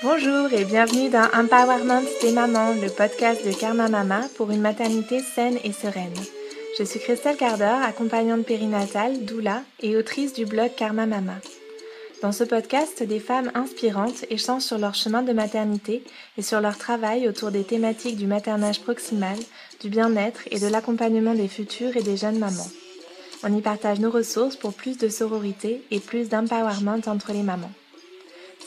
Bonjour et bienvenue dans Empowerment des mamans, le podcast de Karma Mama pour une maternité saine et sereine. Je suis Christelle Carder, accompagnante périnatale, doula et autrice du blog Karma Mama. Dans ce podcast, des femmes inspirantes échangent sur leur chemin de maternité et sur leur travail autour des thématiques du maternage proximal, du bien-être et de l'accompagnement des futures et des jeunes mamans. On y partage nos ressources pour plus de sororité et plus d'empowerment entre les mamans.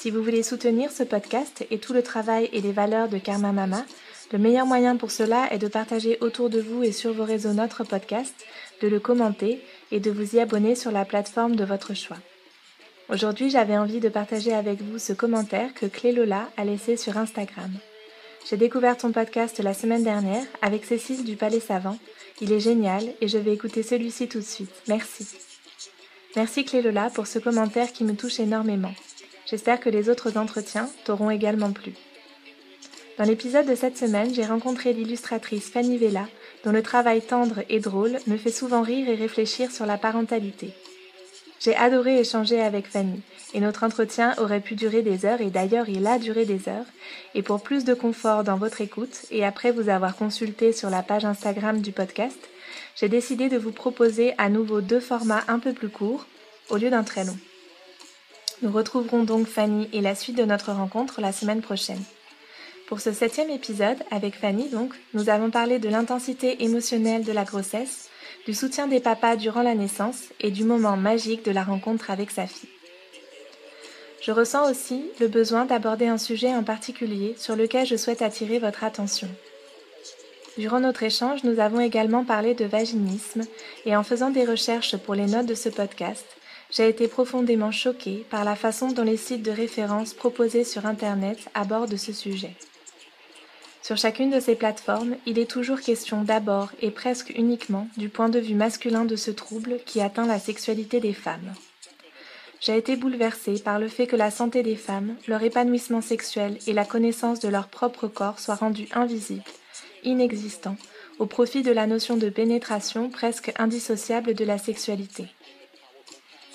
Si vous voulez soutenir ce podcast et tout le travail et les valeurs de Karma Mama, le meilleur moyen pour cela est de partager autour de vous et sur vos réseaux notre podcast, de le commenter et de vous y abonner sur la plateforme de votre choix. Aujourd'hui, j'avais envie de partager avec vous ce commentaire que Clé Lola a laissé sur Instagram. J'ai découvert ton podcast la semaine dernière avec Cécile du Palais Savant. Il est génial et je vais écouter celui-ci tout de suite. Merci. Merci Clé Lola pour ce commentaire qui me touche énormément. J'espère que les autres entretiens t'auront également plu. Dans l'épisode de cette semaine, j'ai rencontré l'illustratrice Fanny Vella, dont le travail tendre et drôle me fait souvent rire et réfléchir sur la parentalité. J'ai adoré échanger avec Fanny, et notre entretien aurait pu durer des heures, et d'ailleurs il a duré des heures, et pour plus de confort dans votre écoute, et après vous avoir consulté sur la page Instagram du podcast, j'ai décidé de vous proposer à nouveau deux formats un peu plus courts, au lieu d'un très long. Nous retrouverons donc Fanny et la suite de notre rencontre la semaine prochaine. Pour ce septième épisode, avec Fanny donc, nous avons parlé de l'intensité émotionnelle de la grossesse, du soutien des papas durant la naissance et du moment magique de la rencontre avec sa fille. Je ressens aussi le besoin d'aborder un sujet en particulier sur lequel je souhaite attirer votre attention. Durant notre échange, nous avons également parlé de vaginisme et en faisant des recherches pour les notes de ce podcast, j'ai été profondément choquée par la façon dont les sites de référence proposés sur Internet abordent ce sujet. Sur chacune de ces plateformes, il est toujours question d'abord et presque uniquement du point de vue masculin de ce trouble qui atteint la sexualité des femmes. J'ai été bouleversée par le fait que la santé des femmes, leur épanouissement sexuel et la connaissance de leur propre corps soient rendus invisibles, inexistants, au profit de la notion de pénétration presque indissociable de la sexualité.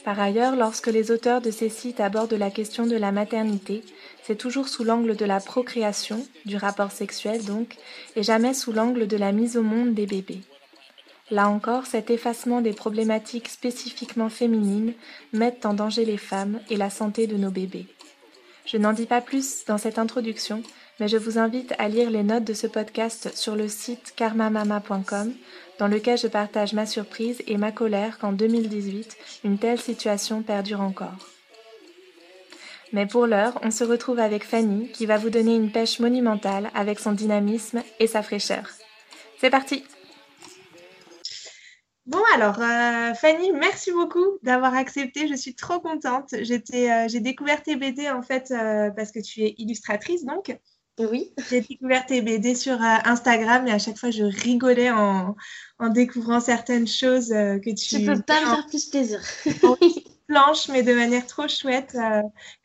Par ailleurs, lorsque les auteurs de ces sites abordent la question de la maternité, c'est toujours sous l'angle de la procréation, du rapport sexuel donc, et jamais sous l'angle de la mise au monde des bébés. Là encore, cet effacement des problématiques spécifiquement féminines met en danger les femmes et la santé de nos bébés. Je n'en dis pas plus dans cette introduction, mais je vous invite à lire les notes de ce podcast sur le site karmamama.com, dans lequel je partage ma surprise et ma colère qu'en 2018, une telle situation perdure encore. Mais pour l'heure, on se retrouve avec Fanny qui va vous donner une pêche monumentale avec son dynamisme et sa fraîcheur. C'est parti Bon alors, euh, Fanny, merci beaucoup d'avoir accepté. Je suis trop contente. J'étais, euh, j'ai découvert tes BD en fait euh, parce que tu es illustratrice donc. Oui. J'ai découvert tes BD sur Instagram et à chaque fois je rigolais en, en découvrant certaines choses que tu. Tu peux pas me faire plus plaisir. planche, mais de manière trop chouette,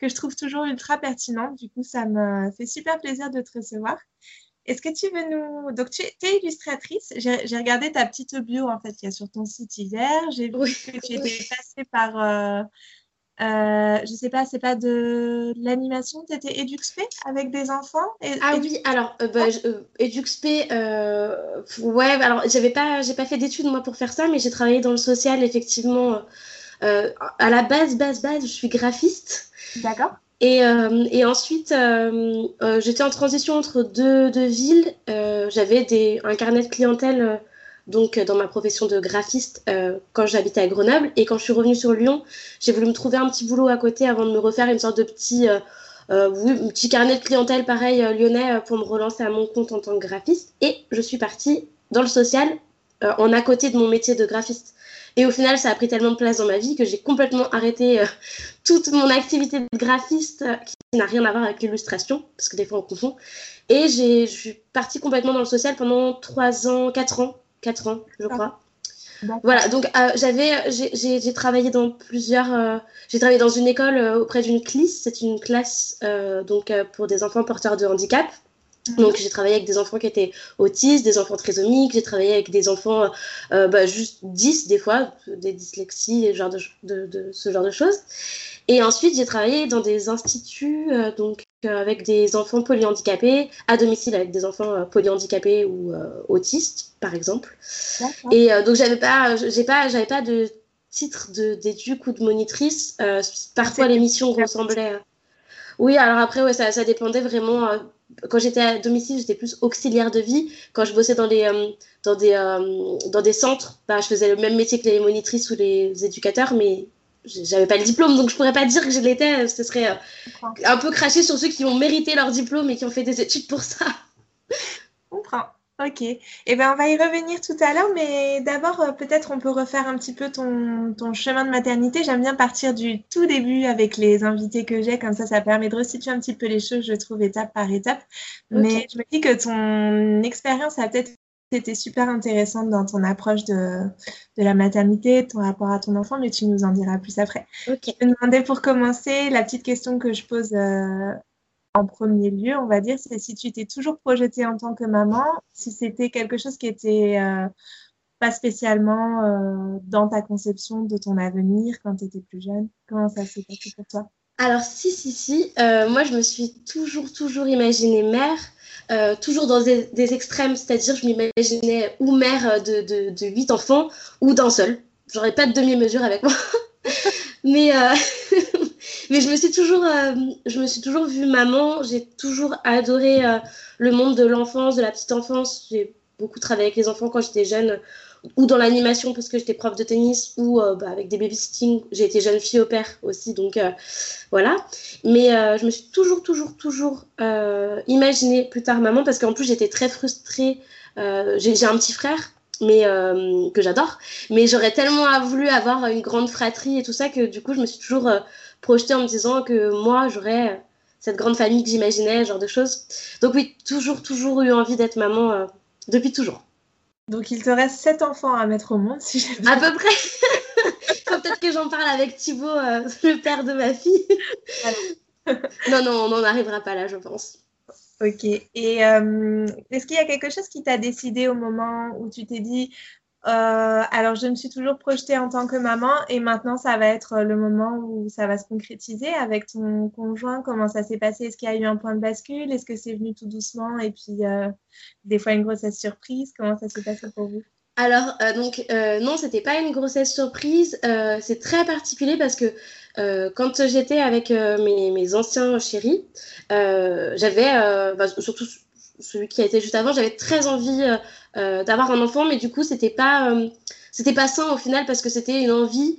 que je trouve toujours ultra pertinente. Du coup, ça me fait super plaisir de te recevoir. Est-ce que tu veux nous... Donc, tu es, illustratrice. J'ai regardé ta petite bio, en fait, qu'il y a sur ton site hier. J'ai vu que tu étais passée par... Euh, euh, je sais pas, c'est pas de, l'animation, tu étais EduxP avec des enfants Ah oui, alors euh, bah, euh, EduxP, ouais, alors j'avais pas, j'ai pas fait d'études moi pour faire ça, mais j'ai travaillé dans le social effectivement. à la base, base, base, je suis graphiste. D'accord. Et, euh, et ensuite, euh, euh, j'étais en transition entre deux, villes. J'avais un carnet de clientèle donc dans ma profession de graphiste quand j'habitais à Grenoble. Et quand je suis revenue sur Lyon, j'ai voulu me trouver un petit boulot à côté avant de me refaire une sorte de petit, petit carnet de clientèle pareil lyonnais pour me relancer à mon compte en tant que graphiste. Et je suis partie dans le social en à côté de mon métier de graphiste. Et au final, ça a pris tellement de place dans ma vie que j'ai complètement arrêté euh, toute mon activité de graphiste euh, qui n'a rien à voir avec l'illustration, parce que des fois on confond. Et je suis partie complètement dans le social pendant 3 ans, 4 ans, 4 ans, je crois. Voilà, donc euh, j'avais, j'ai travaillé dans plusieurs, j'ai travaillé dans une école auprès d'une CLIS, c'est une classe donc pour des enfants porteurs de handicap. Donc j'ai travaillé avec des enfants qui étaient autistes, des enfants trisomiques, j'ai travaillé avec des enfants euh, bah, juste 10 des fois, des dyslexies, de, de, ce genre de choses. Et ensuite j'ai travaillé dans des instituts, euh, donc avec des enfants polyhandicapés, à domicile avec des enfants polyhandicapés ou autistes, par exemple. Et donc j'avais pas, j'ai pas, j'avais pas de titre d'éduc ou de monitrice. parfois l'émission ressemblait. Oui, alors après, ouais, ça, ça dépendait vraiment quand j'étais à domicile, j'étais plus auxiliaire de vie. Quand je bossais dans, les, euh, dans, des, euh, dans des centres, bah, je faisais le même métier que les monitrices ou les éducateurs, mais j'avais pas le diplôme, donc je pourrais pas dire que je l'étais. Ce serait euh, un peu cracher sur ceux qui ont mérité leur diplôme et qui ont fait des études pour ça. Je comprends. Ok. Eh bien, on va y revenir tout à l'heure, mais d'abord, euh, peut-être on peut refaire un petit peu ton, ton chemin de maternité. J'aime bien partir du tout début avec les invités que j'ai, comme ça, ça permet de resituer un petit peu les choses, je trouve, étape par étape. Mais je me dis que ton expérience a peut-être été super intéressante dans ton approche de, de, la maternité, ton rapport à ton enfant, mais tu nous en diras plus après. Ok. Je te demandais pour commencer la petite question que je pose euh, en premier lieu, on va dire, c'est si tu t'es toujours projetée en tant que maman, si c'était quelque chose qui était euh, pas spécialement euh, dans ta conception de ton avenir quand tu étais plus jeune. Comment ça s'est passé pour toi? Alors, si, si, si. Euh, moi, je me suis toujours, toujours imaginée mère. toujours dans des, extrêmes, c'est-à-dire je m'imaginais ou mère de, de, de 8 enfants ou d'un seul. J'aurais pas de demi-mesure avec moi. Mais mais je me suis toujours, euh, je me suis toujours vue maman. J'ai toujours adoré euh, le monde de l'enfance, de la petite enfance. J'ai beaucoup travaillé avec les enfants quand j'étais jeune, ou dans l'animation parce que j'étais prof de tennis, ou euh, bah, avec des babysitting. J'ai été jeune fille au père aussi, donc voilà. Mais je me suis toujours, toujours, toujours imaginée plus tard maman parce qu'en plus j'étais très frustrée. j'ai un petit frère mais que j'adore. Mais j'aurais tellement voulu avoir une grande fratrie et tout ça que du coup, je me suis toujours projeté en me disant que moi, j'aurais cette grande famille que j'imaginais, genre de choses. Donc oui, toujours, toujours eu envie d'être maman euh, depuis toujours. Donc il te reste sept enfants à mettre au monde, si j'ai À peu près. Faut peut-être que j'en parle avec Thibaut, euh, le père de ma fille. non, non, on n'en arrivera pas là, je pense. Ok. Et euh, est-ce qu'il y a quelque chose qui t'a décidé au moment où tu t'es dit, euh, alors, je me suis toujours projetée en tant que maman et maintenant, ça va être le moment où ça va se concrétiser avec ton conjoint? Comment ça s'est passé? Est-ce qu'il y a eu un point de bascule? Est-ce que c'est venu tout doucement et puis euh, des fois une grossesse surprise? Comment ça s'est passé pour vous? Alors, euh, donc, non, c'était pas une grossesse surprise. c'est très particulier parce que quand j'étais avec mes, mes, anciens chéris, j'avais, bah, surtout celui qui a été juste avant, j'avais très envie euh, euh, d'avoir un enfant, mais du coup, c'était pas, euh, c'était pas sain au final parce que c'était une envie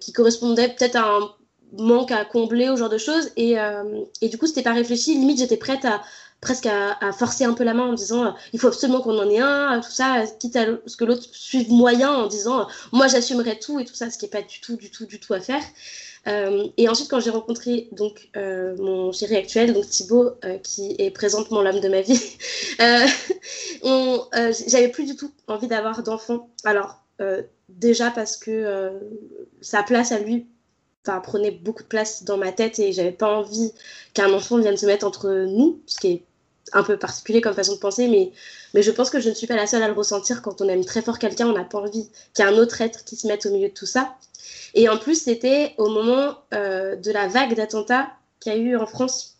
qui correspondait peut-être à un manque à combler, au genre de choses. Et, et du coup, c'était pas réfléchi. Limite, j'étais prête à presque à, forcer un peu la main en disant il faut absolument qu'on en ait un, tout ça, quitte à ce que l'autre suive moyen en disant moi j'assumerai tout et tout ça, ce qui est pas du tout, du tout, du tout à faire. Euh, et ensuite, quand j'ai rencontré donc euh, mon chéri actuel, donc Thibaut, euh, qui est présentement l'âme de ma vie, j'avais plus du tout envie d'avoir d'enfant. Alors déjà parce que sa place à lui prenait beaucoup de place dans ma tête et j'avais pas envie qu'un enfant vienne se mettre entre nous, ce qui est un peu particulier comme façon de penser, mais, mais je pense que je ne suis pas la seule à le ressentir. Quand on aime très fort quelqu'un, on n'a pas envie qu'il y ait un autre être qui se mette au milieu de tout ça. Et en plus, c'était au moment euh, de la vague d'attentats qu'il y a eu en France.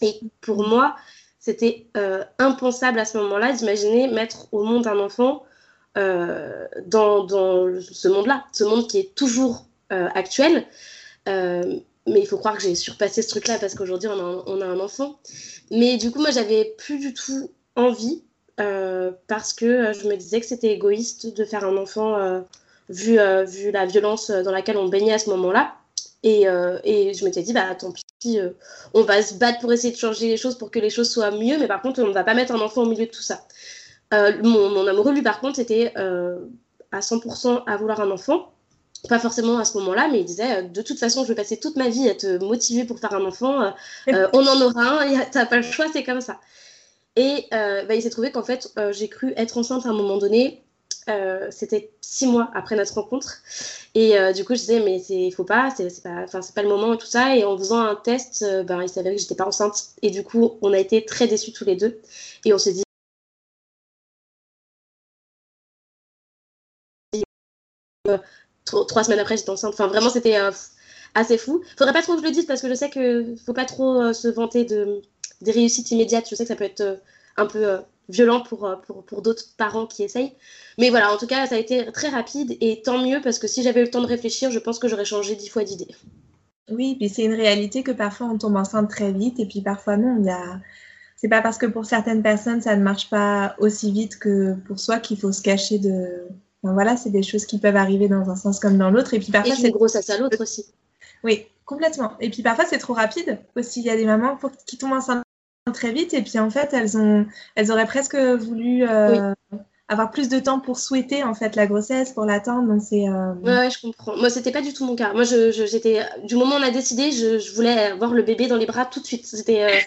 Et pour moi, c'était euh, impensable à ce moment-là d'imaginer mettre au monde un enfant euh, dans, dans, ce monde-là, ce monde qui est toujours actuel. Mais il faut croire que j'ai surpassé ce truc-là parce qu'aujourd'hui, on, a un enfant. Mais du coup, moi, j'avais plus du tout envie parce que je me disais que c'était égoïste de faire un enfant vu, euh, vu la violence dans laquelle on baignait à ce moment-là. Et, euh, et, je m'étais dit, bah tant pis, euh, on va se battre pour essayer de changer les choses pour que les choses soient mieux, mais par contre, on ne va pas mettre un enfant au milieu de tout ça. Mon, amoureux, lui, par contre, était à 100% à vouloir un enfant. Pas forcément à ce moment-là, mais il disait de toute façon, je vais passer toute ma vie à te motiver pour faire un enfant. on en aura un, t'as pas le choix, c'est comme ça. Et bah, il s'est trouvé qu'en fait, j'ai cru être enceinte à un moment donné euh, c'était six mois après notre rencontre. Et euh, du coup, je disais, mais il faut pas, c'est pas, pas le moment et tout ça. Et en faisant un test, euh, ben, il s'avérait que j'étais pas enceinte. Et du coup, on a été très déçus tous les deux. Et on s'est dit, trois, semaines après, j'étais enceinte. Enfin, vraiment, c'était assez fou. Faudrait pas trop que je le dise parce que je sais que faut pas trop se vanter de, des réussites immédiates. Je sais que ça peut être un peu violent pour, pour, pour d'autres parents qui essayent. Mais voilà, en tout cas, ça a été très rapide et tant mieux parce que si j'avais eu le temps de réfléchir, je pense que j'aurais changé dix fois d'idée. Oui, puis c'est une réalité que parfois on tombe enceinte très vite et puis parfois non. A... C'est pas parce que pour certaines personnes ça ne marche pas aussi vite que pour soi qu'il faut se cacher de. Voilà, c'est des choses qui peuvent arriver dans un sens comme dans l'autre. Et puis parfois c'est grossesse à l'autre aussi. Oui, complètement. Et puis parfois c'est trop rapide aussi. Il y a des mamans qui tombent enceintes très vite et puis en fait elles ont, elles auraient presque voulu. Euh, avoir plus de temps pour souhaiter en fait la grossesse, pour l'attendre. Donc c'est. Euh, ouais, je comprends. Moi, c'était pas du tout mon cas. Moi, je, j'étais du moment où on a décidé, je, je, voulais avoir le bébé dans les bras tout de suite. C'était. Euh,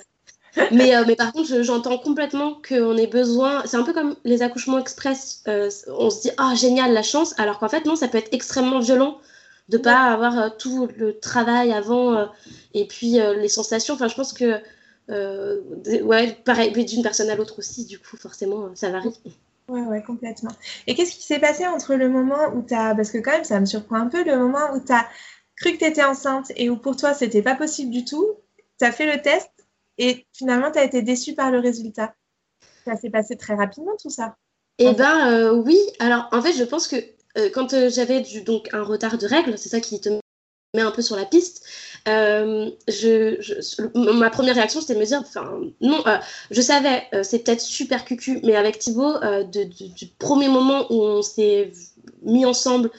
mais, euh, mais par contre, j'entends complètement qu'on ait besoin. C'est un peu comme les accouchements express. on se dit ah génial la chance, alors qu'en fait non, ça peut être extrêmement violent de pas avoir tout le travail avant et puis les sensations. Enfin, je pense que ouais, pareil, d'une personne à l'autre aussi. Du coup, forcément, ça varie. Ouais, ouais, complètement. Et qu'est-ce qui s'est passé entre le moment où tu as, parce que quand même ça me surprend un peu, le moment où tu as cru que tu étais enceinte et où pour toi c'était pas possible du tout, tu as fait le test et finalement tu as été déçu par le résultat. Ça s'est passé très rapidement tout ça. Eh ben euh, oui, alors en fait je pense que euh, quand euh, j'avais donc un retard de règles, c'est ça qui te met un peu sur la piste, je, ma première réaction, c'était de me dire, enfin, non, je savais, c'est peut-être super cucu, mais avec Thibaut, du premier moment où on s'est mis ensemble,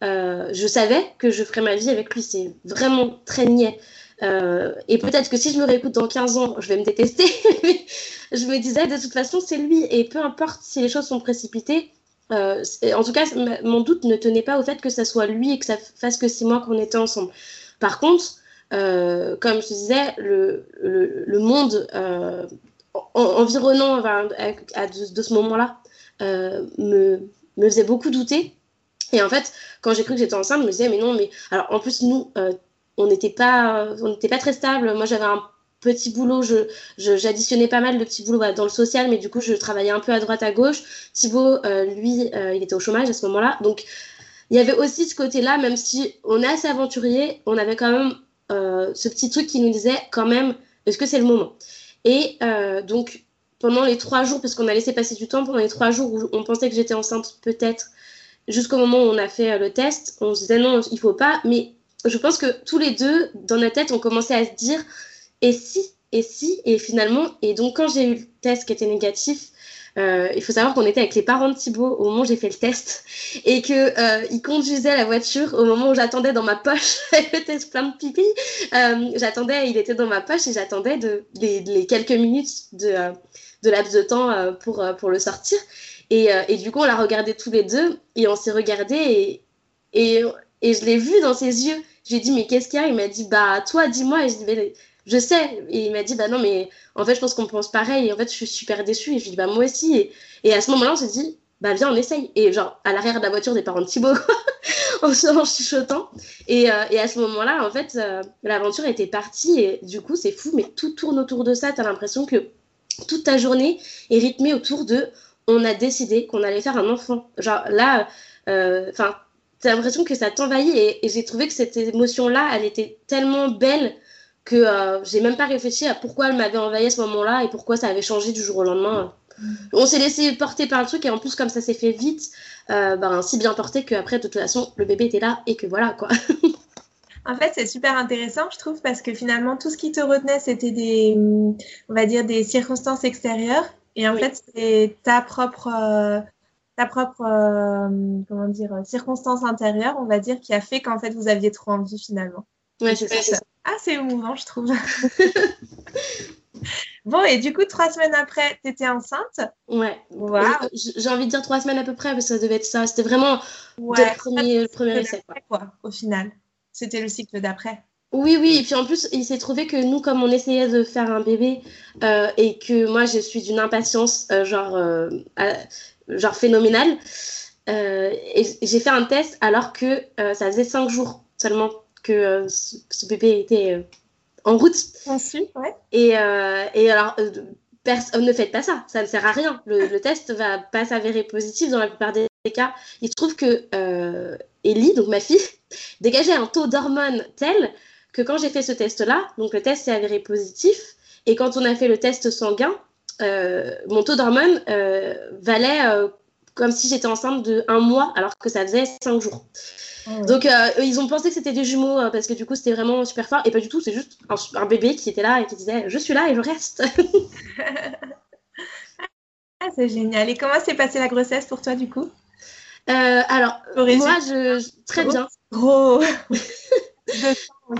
je savais que je ferais ma vie avec lui. C'est vraiment très niais. Et peut-être que si je me réécoute dans 15 ans, je vais me détester. je me disais, de toute façon, c'est lui. Et peu importe si les choses sont précipitées, en tout cas, mon doute ne tenait pas au fait que ça soit lui et que ça fasse que six mois qu'on était ensemble. Par contre, euh, comme je disais, le, le, monde euh, environnant à, de, ce moment-là euh, me, me, faisait beaucoup douter. Et en fait, quand j'ai cru que j'étais enceinte, je me disais, mais non, mais alors en plus, nous, on n'était pas, on pas très stable. Moi, j'avais un petit boulot, j'additionnais je, pas mal de petits boulots dans le social, mais du coup, je travaillais un peu à droite, à gauche. Thibaut, lui, il était au chômage à ce moment-là. Donc, il y avait aussi ce côté-là, même si on est assez aventurier, on avait quand même euh, ce petit truc qui nous disait quand même, est-ce que c'est le moment? Et euh, donc, pendant les trois jours, parce qu'on a laissé passer du temps, pendant les trois jours où on pensait que j'étais enceinte, peut-être, jusqu'au moment où on a fait euh, le test, on se disait non, il faut pas. Mais je pense que tous les deux, dans notre tête, on commençait à se dire, et si, et si, et finalement, et donc quand j'ai eu le test qui était négatif, euh, il faut savoir qu'on était avec les parents de Thibaut au moment où j'ai fait le test et que euh, il conduisait la voiture au moment où j'attendais dans ma poche le test plein de pipi. Euh, j'attendais, il était dans ma poche et j'attendais les, quelques minutes de, de laps de temps pour, le sortir. Et, du coup, on l'a regardé tous les deux et on s'est regardé et je l'ai vu dans ses yeux. J'ai dit, mais qu'est-ce qu'il y a? Il m'a dit, bah, toi, dis-moi. Et je dis, je sais. Et il m'a dit, bah non, mais en fait, je pense qu'on pense pareil. Et en fait, je suis super déçue. Et je lui dis, bah moi aussi. Et, et à ce moment-là, on s'est dit, bah viens, on essaye. Et genre, à l'arrière de la voiture des parents de Thibaut, en, en chuchotant. Et, euh, et, à ce moment-là, en fait, euh, l'aventure était partie. Et du coup, c'est fou, mais tout tourne autour de ça. Tu as l'impression que toute ta journée est rythmée autour de on a décidé qu'on allait faire un enfant. Genre là, euh, enfin, tu as l'impression que ça t'envahit. Et, et j'ai trouvé que cette émotion-là, elle était tellement belle que euh, j'ai même pas réfléchi à pourquoi elle m'avait envahi à ce moment-là et pourquoi ça avait changé du jour au lendemain. Mm. On s'est laissé porter par le truc et en plus comme ça s'est fait vite, euh, ben, si bien porté qu'après de toute façon le bébé était là et que voilà quoi. En fait, c'est super intéressant, je trouve, parce que finalement, tout ce qui te retenait, c'était des, on va dire, des circonstances extérieures. Et en fait, c'est ta propre, euh, ta propre, comment dire, circonstance intérieure, on va dire, qui a fait qu'en fait, vous aviez trop envie finalement. Ouais, c'est ça. Ah, c'est émouvant, je trouve. bon, et du coup, trois semaines après, tu étais enceinte Ouais. J'ai envie de dire trois semaines à peu près, parce que ça devait être ça. C'était vraiment le premier, le premier essai. Quoi. au final. C'était le cycle d'après. Oui, oui, et puis en plus, il s'est trouvé que nous, comme on essayait de faire un bébé, euh, et que moi, je suis d'une impatience, euh, genre, euh, genre phénoménale, et j'ai fait un test alors que ça faisait cinq jours seulement que euh, ce, bébé était euh, en route. ouais. Et, euh, et alors, ne faites pas ça, ça ne sert à rien. Le, le test va pas s'avérer positif dans la plupart des cas. Il se trouve que Ellie, donc ma fille, dégageait un taux d'hormones tel que quand j'ai fait ce test-là, donc le test s'est avéré positif, et quand on a fait le test sanguin, euh, mon taux d'hormones euh, valait euh, comme si j'étais enceinte de un mois, alors que ça faisait cinq jours. Oh. Donc ils ont pensé que c'était des jumeaux parce que du coup c'était vraiment super fort, et pas du tout, c'est juste un, bébé qui était là et qui disait je suis là et je reste. ah, c'est génial. Et comment s'est passée la grossesse pour toi du coup? Alors moi je très bien. Gros.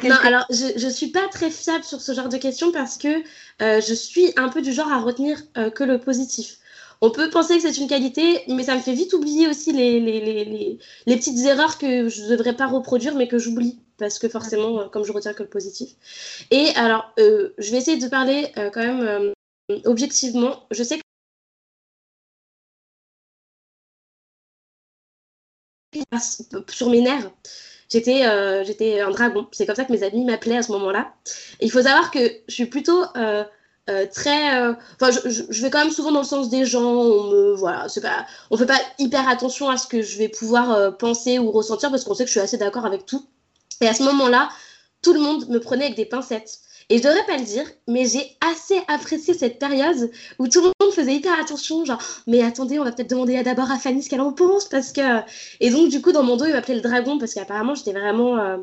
Non, alors je ne suis pas très fiable sur ce genre de questions parce que euh, je suis un peu du genre à retenir euh, que le positif. On peut penser que c'est une qualité, mais ça me fait vite oublier aussi les, les, les, les petites erreurs que je ne devrais pas reproduire, mais que j'oublie, parce que forcément, euh, comme je retiens que le positif. Et alors, je vais essayer de parler quand même objectivement. Je sais que sur mes nerfs j'étais euh, j'étais un dragon. C'est comme ça que mes amis m'appelaient à ce moment-là. il faut savoir que je suis plutôt euh, euh, très. Enfin, je, vais quand même souvent dans le sens des gens. On me voilà, fait pas hyper attention à ce que je vais pouvoir penser ou ressentir parce qu'on sait que je suis assez d'accord avec tout. Et à ce moment-là, tout le monde me prenait avec des pincettes. Et je devrais pas le dire, mais j'ai assez apprécié cette période où tout le monde faisait hyper attention, genre, mais attendez, on va peut-être demander d'abord à Fanny ce qu'elle en pense, parce que. Et donc, du coup, dans mon dos, il m'appelait le dragon, parce qu'apparemment, j'étais vraiment. Euh,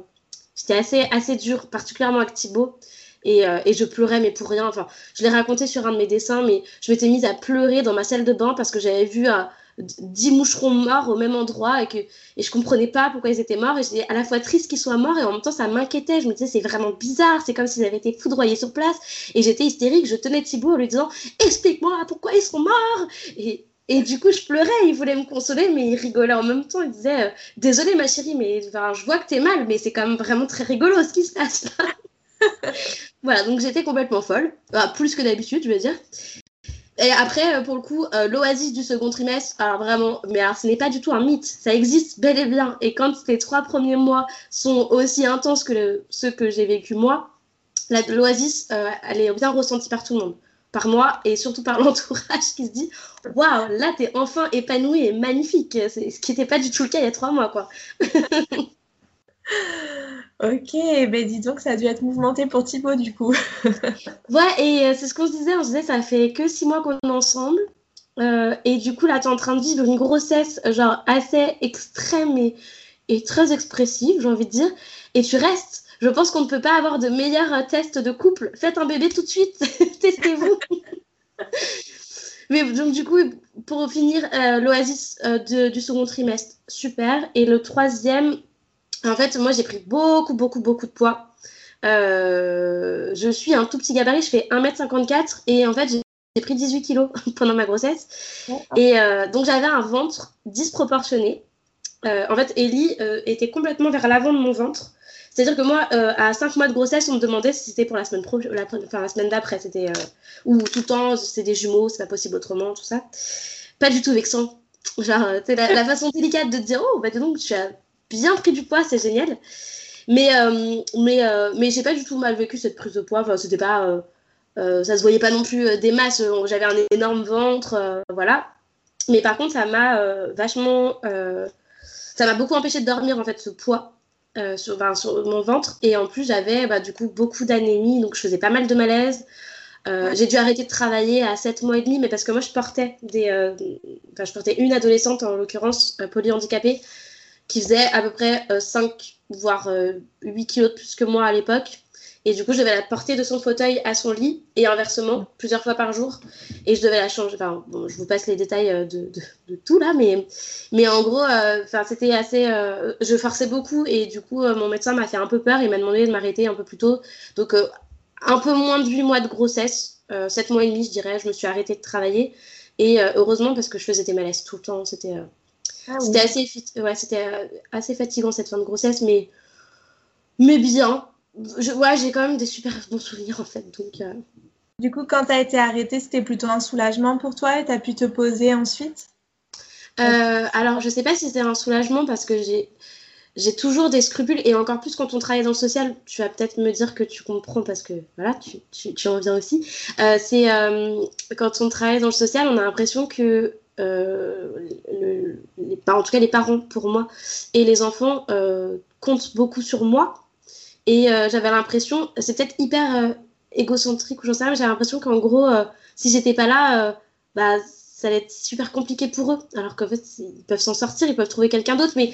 j'étais assez, assez dure, particulièrement avec Thibaut. Et, euh, et, je pleurais, mais pour rien. Enfin, je l'ai raconté sur un de mes dessins, mais je m'étais mise à pleurer dans ma salle de bain parce que j'avais vu euh, 10 moucherons morts au même endroit et que et je comprenais pas pourquoi ils étaient morts et j'étais à la fois triste qu'ils soient morts et en même temps ça m'inquiétait je me disais c'est vraiment bizarre c'est comme s'ils avaient été foudroyés sur place et j'étais hystérique je tenais Thibaut en lui disant explique-moi pourquoi ils sont morts et et du coup, je pleurais, il voulait me consoler, mais il rigolait en même temps. Il disait euh, Désolée, ma chérie, mais je vois que t'es mal, mais c'est quand même vraiment très rigolo ce qui se passe là. voilà, donc j'étais complètement folle. plus que d'habitude, je veux dire. Et après, euh, pour le coup, euh, l'oasis du second trimestre, alors vraiment, mais alors ce n'est pas du tout un mythe, ça existe bel et bien. Et quand les trois premiers mois sont aussi intenses que ceux que j'ai vécu moi, l'oasis, euh, elle est bien ressentie par tout le monde, par moi et surtout par l'entourage qui se dit Waouh, là t'es enfin épanouie et magnifique, ce qui n'était pas du tout le cas il y a trois mois, quoi. Ok, ben dis donc, ça a dû être mouvementé pour Thibaut du coup. ouais, et euh, c'est ce qu'on se disait, on se disait, ça fait que six mois qu'on est ensemble. Euh, et du coup, là, tu es en train de vivre une grossesse, genre, assez extrême et, très expressive, j'ai envie de dire. Et tu restes. Je pense qu'on ne peut pas avoir de meilleur euh, test de couple. Faites un bébé tout de suite. Testez-vous. Mais donc, du coup, pour finir, l'oasis du second trimestre, super. Et le troisième, en fait, moi, j'ai pris beaucoup, beaucoup, beaucoup de poids. Euh, je suis un tout petit gabarit, je fais 1m54 et en fait, j'ai pris 18 kilos pendant ma grossesse. Et euh, donc, j'avais un ventre disproportionné. Euh, en fait, Ellie était complètement vers l'avant de mon ventre. C'est-à-dire que moi, à 5 mois de grossesse, on me demandait si c'était pour la semaine, la, enfin, la semaine d'après. C'était ou tout le temps, c'est des jumeaux, c'est pas possible autrement, tout ça. Pas du tout vexant. Genre, c'est la, la, façon délicate de dire, oh, bah donc, tu as bien pris du poids, c'est génial. Mais, euh, mais, euh, mais j'ai pas du tout mal vécu cette prise de poids. Enfin, c'était pas. Euh, ça se voyait pas non plus des masses. J'avais un énorme ventre, voilà. Mais par contre, ça m'a vachement. ça m'a beaucoup empêché de dormir, en fait, ce poids. sur, mon ventre et en plus j'avais bah, du coup beaucoup d'anémie donc je faisais pas mal de malaise j'ai dû arrêter de travailler à 7 mois et demi mais parce que moi je portais des enfin je portais une adolescente en l'occurrence polyhandicapée qui faisait à peu près 5 euh, voire 8 euh, kilos de plus que moi à l'époque. Et du coup, je devais la porter de son fauteuil à son lit et inversement, plusieurs fois par jour. Et je devais la changer. Enfin, bon, je vous passe les détails euh, de, de, tout là, mais, mais en gros, enfin c'était assez. je forçais beaucoup et du coup, mon médecin m'a fait un peu peur. Il m'a demandé de m'arrêter un peu plus tôt. Donc, un peu moins de 8 mois de grossesse, 7 mois et demi, je dirais, je me suis arrêtée de travailler. Et heureusement, parce que je faisais des malaises tout le temps. C'était ah c'était assez, ouais, c'était euh, assez fatigant cette fin de grossesse, mais, mais bien. Je, ouais, j'ai quand même des super bons souvenirs en fait. Donc, euh. Du coup, quand tu as été arrêtée, c'était plutôt un soulagement pour toi et tu as pu te poser ensuite? Euh, Alors, je sais pas si c'était un soulagement parce que j'ai. J'ai toujours des scrupules et encore plus quand on travaille dans le social, tu vas peut-être me dire que tu comprends parce que voilà, tu, tu, tu en viens aussi. c'est quand on travaille dans le social, on a l'impression que les, en tout cas les parents pour moi et les enfants comptent beaucoup sur moi. Et j'avais l'impression, c'est peut-être hyper égocentrique ou j'en sais rien, mais j'avais l'impression qu'en gros, si j'étais pas là, bah ça allait être super compliqué pour eux. Alors qu'en fait, ils peuvent s'en sortir, ils peuvent trouver quelqu'un d'autre. Mais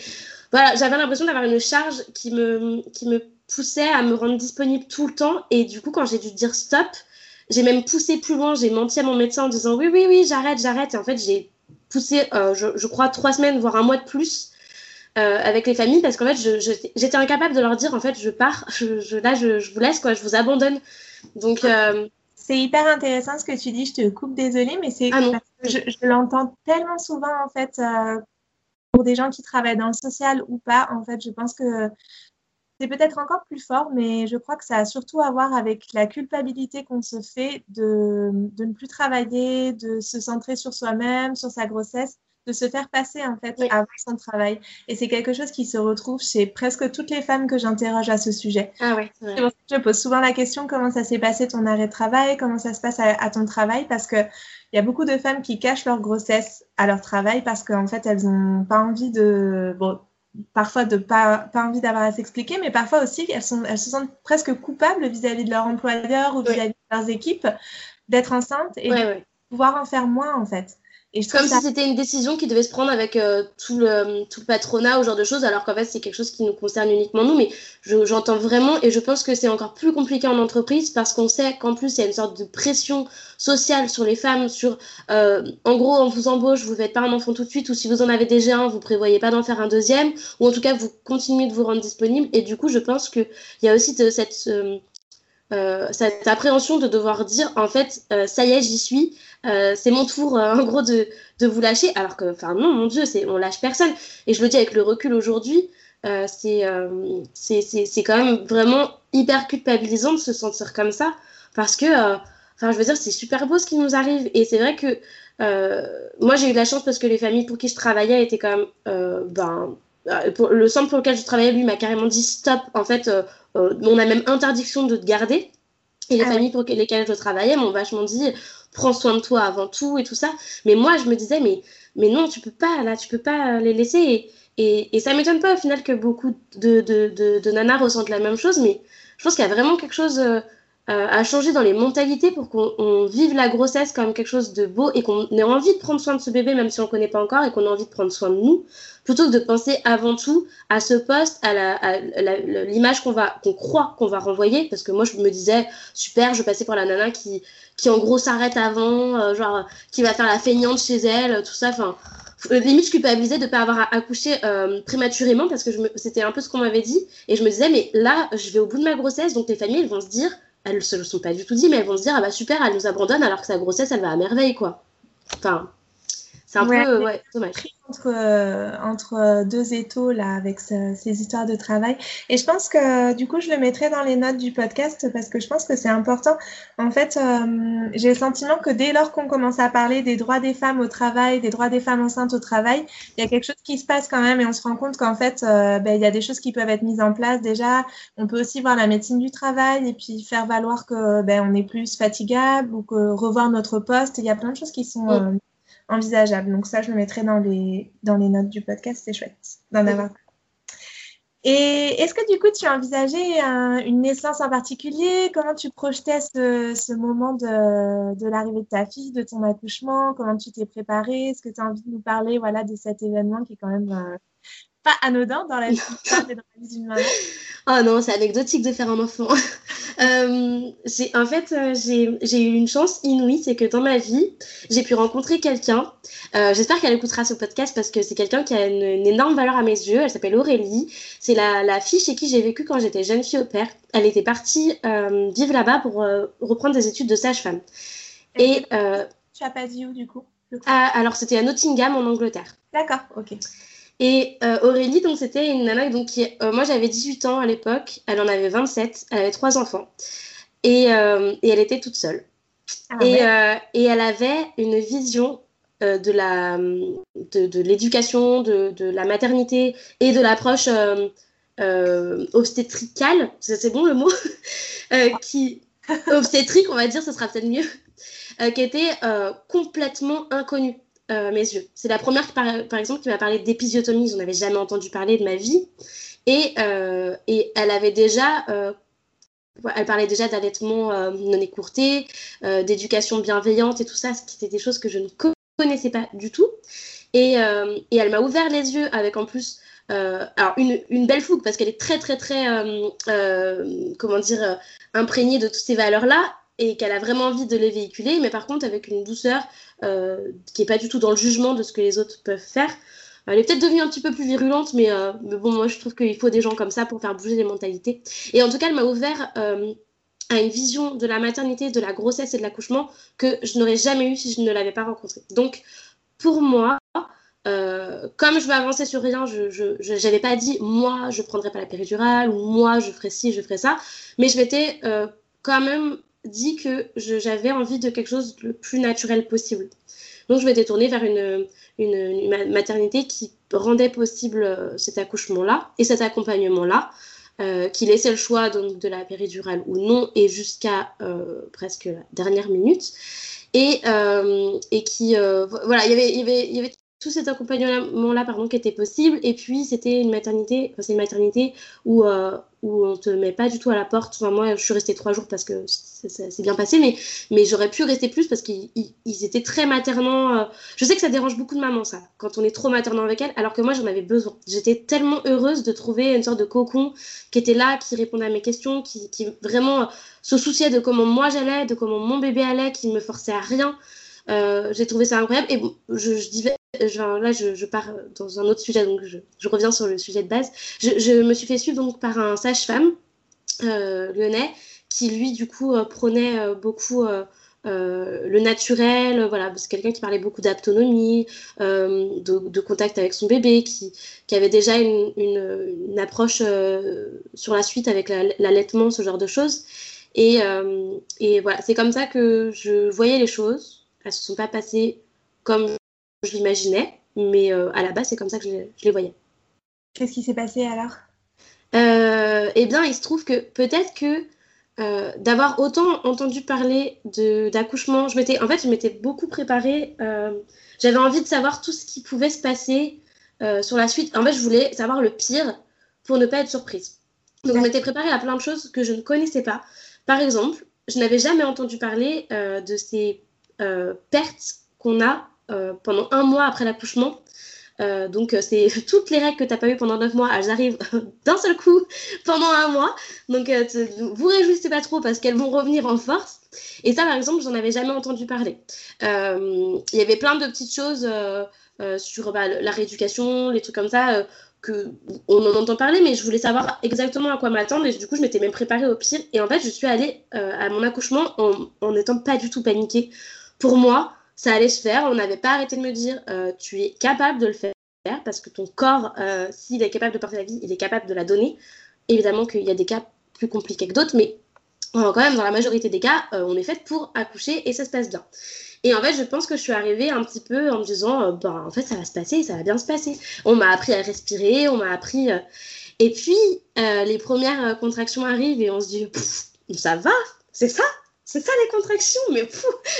voilà, j'avais l'impression d'avoir une charge qui me, qui me poussait à me rendre disponible tout le temps. Et du coup, quand j'ai dû dire stop, j'ai même poussé plus loin. J'ai menti à mon médecin en disant oui, oui, oui, j'arrête, j'arrête. Et en fait, j'ai poussé, euh, je, crois, trois semaines, voire un mois de plus. Euh, avec les familles parce qu'en fait j'étais incapable de leur dire en fait je pars je, là je, vous laisse quoi je vous abandonne donc euh, c'est hyper intéressant ce que tu dis. Je te coupe, désolée, mais c'est ah je, je l'entends tellement souvent en fait pour des gens qui travaillent dans le social ou pas. En fait, je pense que c'est peut-être encore plus fort, mais je crois que ça a surtout à voir avec la culpabilité qu'on se fait de, de ne plus travailler, de se centrer sur soi-même, sur sa grossesse de se faire passer en fait avant son travail. Et c'est quelque chose qui se retrouve chez presque toutes les femmes que j'interroge à ce sujet. Ah ouais, je pose souvent la question comment ça s'est passé ton arrêt de travail, comment ça se passe à, ton travail, parce que il y a beaucoup de femmes qui cachent leur grossesse à leur travail parce qu'en fait elles n'ont pas envie de bon parfois de pas, pas envie d'avoir à s'expliquer, mais parfois aussi elles, sont, elles se sentent presque coupables vis-à-vis de leur employeur ou vis-à-vis de leurs équipes d'être enceintes et de pouvoir en faire moins en fait. Comme si c'était une décision qui devait se prendre avec euh, tout, le, tout le patronat ou genre de choses, alors qu'en fait c'est quelque chose qui nous concerne uniquement nous. Mais j'entends vraiment et je pense que c'est encore plus compliqué en entreprise parce qu'on sait qu'en plus il y a une sorte de pression sociale sur les femmes, sur euh, en gros on vous embauche, vous ne faites pas un enfant tout de suite, ou si vous en avez déjà un, vous prévoyez pas d'en faire un deuxième, ou en tout cas vous continuez de vous rendre disponible. Et du coup je pense qu'il y a aussi de cette... Euh, cette appréhension de devoir dire en fait ça y est j'y suis euh, c'est mon tour, euh, en gros, de, de, vous lâcher. Alors que, enfin, non, mon Dieu, c'est, on lâche personne. Et je le dis avec le recul aujourd'hui, euh, c'est, c'est, quand même vraiment hyper culpabilisant de se sentir comme ça. Parce que, enfin, je veux dire, c'est super beau ce qui nous arrive. Et c'est vrai que moi, j'ai eu de la chance parce que les familles pour qui je travaillais étaient quand même, ben, pour, le centre pour lequel je travaillais, lui, m'a carrément dit stop. En fait, on a même interdiction de te garder. Et les ah familles pour lesquelles je travaillais m'ont vachement dit prends soin de toi avant tout et tout ça. Mais moi, je me disais, mais, non, tu peux pas, là, tu peux pas les laisser. Et, et, ça m'étonne pas au final que beaucoup de, de, de, de, nanas ressentent la même chose, mais je pense qu'il y a vraiment quelque chose euh, à changer dans les mentalités pour qu'on vive la grossesse comme quelque chose de beau et qu'on ait envie de prendre soin de ce bébé, même si on ne connaît pas encore, et qu'on a envie de prendre soin de nous, plutôt que de penser avant tout à ce poste, à l'image qu'on va, qu'on croit qu'on va renvoyer. Parce que moi, je me disais, super, je passais pour la nana qui, qui en gros s'arrête avant, euh, genre qui va faire la feignante chez elle, tout ça. Enfin, euh, limite je culpabilisais de ne pas avoir accouché euh, prématurément parce que c'était un peu ce qu'on m'avait dit. Et je me disais, mais là, je vais au bout de ma grossesse, donc les familles elles vont se dire, elles se le sont pas du tout dit, mais elles vont se dire, ah bah super, elle nous abandonne alors que sa grossesse, elle va à merveille, quoi. Enfin, c'est un peu ouais, dommage. Entre, euh, entre deux étaux, là, avec ces histoires de travail. Et je pense que, du coup, je le mettrai dans les notes du podcast parce que je pense que c'est important. En fait, euh, j'ai le sentiment que dès lors qu'on commence à parler des droits des femmes au travail, des droits des femmes enceintes au travail, il y a quelque chose qui se passe quand même et on se rend compte qu'en fait, euh, ben, il y a des choses qui peuvent être mises en place. Déjà, on peut aussi voir la médecine du travail et puis faire valoir que ben, on est plus fatigable ou que revoir notre poste. Il y a plein de choses qui sont envisageable. Donc ça, je le mettrai dans les, dans les notes du podcast, c'est chouette d'en avoir. Et est-ce que du coup, tu as envisagé une naissance en particulier? Comment tu projetais ce, ce moment de, de l'arrivée de ta fille, de ton accouchement? Comment tu t'es préparée? Est-ce que tu as envie de nous parler voilà, de cet événement qui est quand même euh, pas anodin dans la vie et dans la vie d'une maman Oh non, c'est anecdotique de faire un enfant. euh, en fait, euh, j'ai eu une chance inouïe, c'est que dans ma vie, j'ai pu rencontrer quelqu'un. Euh, j'espère qu'elle écoutera ce podcast parce que c'est quelqu'un qui a une, énorme valeur à mes yeux. Elle s'appelle Aurélie. C'est la, la, fille chez qui j'ai vécu quand j'étais jeune fille au père. Elle était partie euh, vivre là-bas pour reprendre des études de sage-femme. Et, tu as pas dit où du coup ah, Alors c'était à Nottingham en Angleterre. D'accord, ok. Et euh, Aurélie, donc c'était une nana donc qui, euh, moi j'avais 18 ans à l'époque, elle en avait 27, elle avait trois enfants. Et, euh, et elle était toute seule. Ah et, et, elle avait une vision de la de, de l'éducation, de, de, la maternité et de l'approche obstétricale, c'est bon le mot, qui obstétrique on va dire, ce sera peut-être mieux, qui était complètement inconnue mes yeux. C'est la première, par, par exemple, qui m'a parlé d'épisiotomie. J'en avais jamais entendu parler de ma vie. Et, et elle avait déjà elle parlait déjà d'allaitement non écourté, d'éducation bienveillante et tout ça, c'était des choses que je ne connaissais pas du tout. Et, et elle m'a ouvert les yeux avec en plus euh, alors une, une, belle fougue parce qu'elle est très très très euh, euh, comment dire imprégnée de toutes ces valeurs là et qu'elle a vraiment envie de les véhiculer mais par contre avec une douceur qui est pas du tout dans le jugement de ce que les autres peuvent faire elle est peut-être devenue un petit peu plus virulente mais, mais bon moi je trouve qu'il faut des gens comme ça pour faire bouger les mentalités et en tout cas elle m'a ouvert à une vision de la maternité, de la grossesse et de l'accouchement que je n'aurais jamais eu si je ne l'avais pas rencontrée. Donc, pour moi, euh, comme je veux avancer sur rien, je n'avais pas dit moi je prendrais pas la péridurale ou moi je ferais ci, je ferais ça, mais je m'étais euh, quand même dit que j'avais envie de quelque chose le plus naturel possible. Donc je m'étais tournée vers une, une, maternité qui rendait possible euh, cet accouchement-là et cet accompagnement-là, qui laissait le choix donc, de la péridurale ou non et jusqu'à presque la dernière minute. Et, et qui, voilà, il y avait tout cet accompagnement-là pardon, qui était possible. Et puis, c'était une maternité, enfin, c'est une maternité où, euh, où on te met pas du tout à la porte. Enfin, moi, je suis restée trois jours parce que c'est bien passé, mais, mais j'aurais pu rester plus parce qu'ils étaient très maternants. Euh. Je sais que ça dérange beaucoup de mamans, ça, quand on est trop maternant avec elle, alors que moi, j'en avais besoin. J'étais tellement heureuse de trouver une sorte de cocon qui était là, qui répondait à mes questions, qui, vraiment se souciait de comment moi j'allais, de comment mon bébé allait, qui me forçait à rien. Euh, j'ai trouvé ça incroyable. Et je, je là, je, pars dans un autre sujet, donc je, reviens sur le sujet de base. Je, me suis fait suivre donc par un sage-femme euh, lyonnais qui, lui, du coup, euh, prônait euh, beaucoup. le naturel, voilà, c'est quelqu'un qui parlait beaucoup d'autonomie, de, contact avec son bébé, qui, qui avait déjà une, approche sur la suite avec l'allaitement, ce genre de choses. Et, et voilà, c'est comme ça que je voyais les choses elles se sont pas passées comme je l'imaginais, mais euh, à la base, c'est comme ça que je, les voyais. Qu'est-ce qui s'est passé alors? Euh, Eh bien, il se trouve que peut-être que euh, d'avoir autant entendu parler d'accouchement, je m'étais, en fait, je m'étais beaucoup préparée. J'avais envie de savoir tout ce qui pouvait se passer sur la suite. En fait, je voulais savoir le pire pour ne pas être surprise. Donc, je m'étais préparée à plein de choses que je ne connaissais pas. Par exemple, je n'avais jamais entendu parler de ces pertes qu'on a pendant un mois après l'accouchement. Euh, donc, c'est toutes les règles que tu n'as pas eues pendant 9 mois, elles arrivent d'un seul coup pendant un mois. Donc, vous réjouissez pas trop parce qu'elles vont revenir en force. Et ça, par exemple, j'en avais jamais entendu parler. Il y avait plein de petites choses sur bah, la rééducation, les trucs comme ça, que on en entend parler, mais je voulais savoir exactement à quoi m'attendre. Et du coup, je m'étais même préparée au pire. Et en fait, je suis allée à mon accouchement en n'étant pas du tout paniquée pour moi, ça allait se faire. On n'avait pas arrêté de me dire euh, tu es capable de le faire parce que ton corps, euh, s'il est capable de porter la vie, il est capable de la donner. Évidemment qu'il y a des cas plus compliqués que d'autres, mais quand même, dans la majorité des cas, euh, on est fait pour accoucher et ça se passe bien. Et en fait, je pense que je suis arrivée un petit peu en me disant, ben, en fait, ça va se passer, ça va bien se passer. On m'a appris à respirer, on m'a appris. Et puis, les premières contractions arrivent et on se dit, ça va, c'est ça, c'est ça les contractions, mais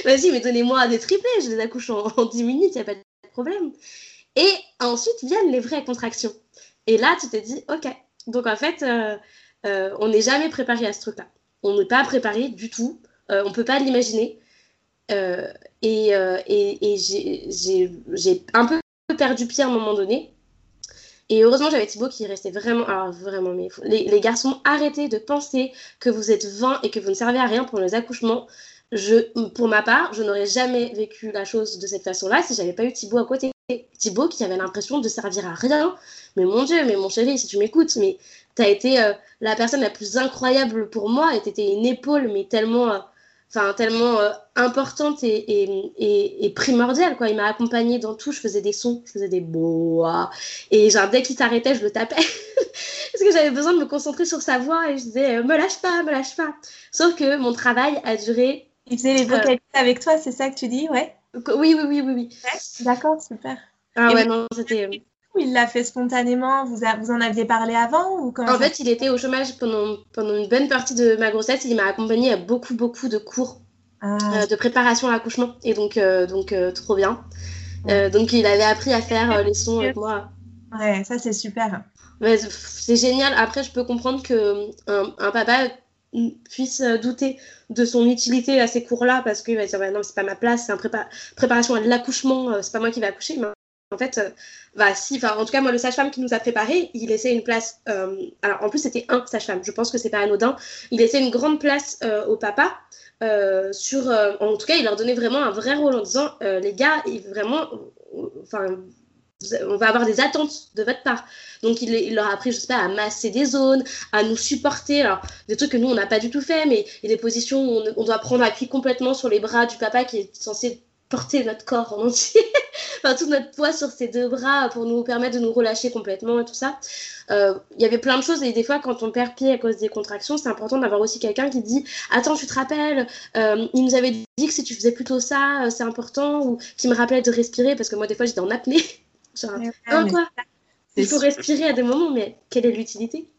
vas-y, mais donnez-moi des triplés, je les accouche en, 10 minutes, il n'y a pas de problème. Et ensuite viennent les vraies contractions. Et là, tu te dis, ok. Donc en fait, euh, euh, on n'est jamais préparé à ce truc-là. On n'est pas préparé du tout. Euh, on ne peut pas l'imaginer. et, et j'ai un peu perdu pied à un moment donné. Et heureusement, j'avais Thibaut qui restait vraiment. Alors, vraiment, mais les, garçons, arrêtez de penser que vous êtes vains et que vous ne servez à rien pour les accouchements. Je, pour ma part, je n'aurais jamais vécu la chose de cette façon-là si j'avais pas eu Thibaut à côté. Thibaut qui avait l'impression de servir à rien. Mais mon Dieu, mais mon chéri, si tu m'écoutes, mais tu as été euh, la personne la plus incroyable pour moi et tu étais une épaule, mais tellement. Euh, enfin tellement euh, importante et, et, et, primordiale quoi. Il m'a accompagnée dans tout, je faisais des sons, je faisais des bois et genre dès qu'il s'arrêtait, je le tapais parce que j'avais besoin de me concentrer sur sa voix et je disais me lâche pas, me lâche pas. Sauf que mon travail a duré. Il faisait les euh, vocalités avec toi, c'est ça que tu dis, ouais. Oui oui oui oui oui. D'accord, super. Ah ouais non c'était. Il l'a fait spontanément? Vous, vous en aviez parlé avant ou En fait, il était au chômage pendant, pendant une bonne partie de ma grossesse. Il m'a accompagné à beaucoup, beaucoup de cours ah. euh, de préparation à l'accouchement. Et donc, euh, donc euh, trop bien. donc il avait appris à faire les sons avec moi. Ouais, ça c'est super. c'est génial. Après, je peux comprendre que un, papa puisse douter de son utilité à ces cours-là parce qu'il va dire bah non c'est pas ma place c'est une préparation à l'accouchement c'est pas moi qui vais accoucher mais en fait, euh, bah si, en tout cas moi le sage-femme qui nous a préparé, il laissait une place. Euh, alors en plus c'était un sage-femme, je pense que c'est pas anodin. Il laissait une grande place euh, au papa. sur, en tout cas, il leur donnait vraiment un vrai rôle en disant les gars, vraiment, on va avoir des attentes de votre part. Donc il, leur a appris, je sais pas, à masser des zones, à nous supporter. Alors des trucs que nous on n'a pas du tout fait, mais il y a des positions où on, doit prendre appui complètement sur les bras du papa qui est censé porter notre corps en entier, enfin tout notre poids sur ses deux bras pour nous permettre de nous relâcher complètement et tout ça. Euh, il y avait plein de choses et des fois quand on perd pied à cause des contractions, c'est important d'avoir aussi quelqu'un qui dit attends tu te rappelles, euh, il nous avait dit que si tu faisais plutôt ça, euh, c'est important ou qui me rappelait de respirer parce que moi des fois j'étais en apnée. Genre, hein, quoi? il faut respirer à des moments, mais quelle est l'utilité?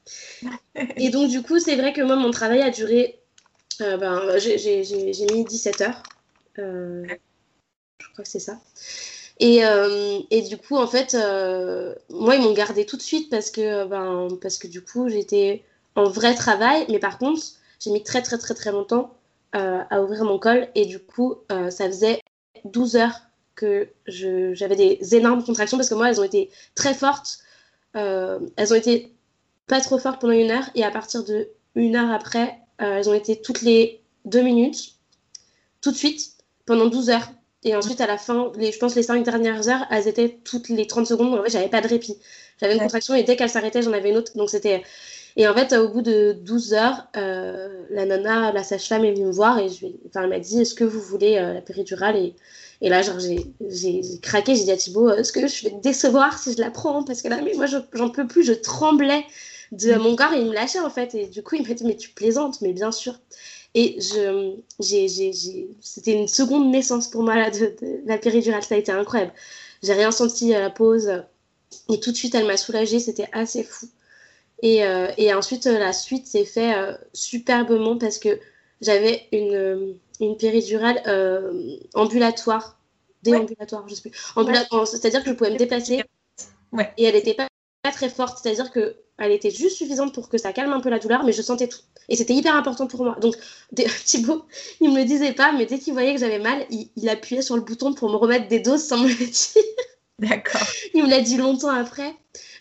Et donc, du coup, c'est vrai que moi, mon travail a duré. ben, j'ai mis 17 heures je que c'est ça. Et, euh, et, du coup, en fait, euh, moi, ils m'ont gardé tout de suite parce que, ben, parce que du coup, j'étais en vrai travail. Mais par contre, j'ai mis très, très, très, très longtemps euh, à ouvrir mon col. Et du coup, ça faisait 12 heures que j'avais des énormes contractions parce que moi, elles ont été très fortes. elles ont été pas trop fortes pendant une heure. Et à partir de une heure après, elles ont été toutes les deux minutes, tout de suite, pendant 12 heures. Et ensuite, à la fin, les, je pense les cinq dernières heures, elles étaient toutes les 30 secondes. En fait, j'avais pas de répit. J'avais une contraction et dès qu'elle s'arrêtait, j'en avais une autre. Donc, c'était. Et en fait, au bout de 12 heures, euh, la nana, la sage-femme est venue me voir et je enfin, elle m'a dit Est-ce que vous voulez euh, la péridurale? Et, et là, genre, j'ai craqué. J'ai dit à Thibaut Est-ce que je vais te décevoir si je la prends? Parce que là, mais moi, j'en peux plus. Je tremblais de mon corps et il me lâchait en fait. Et du coup, il m'a dit Mais tu plaisantes Mais bien sûr. Et je, c'était une seconde naissance pour moi là, de, la péridurale, ça a été incroyable. J'ai rien senti à la pause et tout de suite elle m'a soulagée, c'était assez fou. Et, euh, et ensuite la suite s'est fait euh, superbement parce que j'avais une, une péridurale euh, ambulatoire, déambulatoire, je sais plus. C'est-à-dire que je pouvais me déplacer et elle n'était pas, pas très forte, c'est-à-dire que elle était juste suffisante pour que ça calme un peu la douleur, mais je sentais tout. Et c'était hyper important pour moi. Donc, Thibaut, il me le disait pas, mais dès qu'il voyait que j'avais mal, il, appuyait sur le bouton pour me remettre des doses sans me le dire. D'accord. Il me l'a dit longtemps après.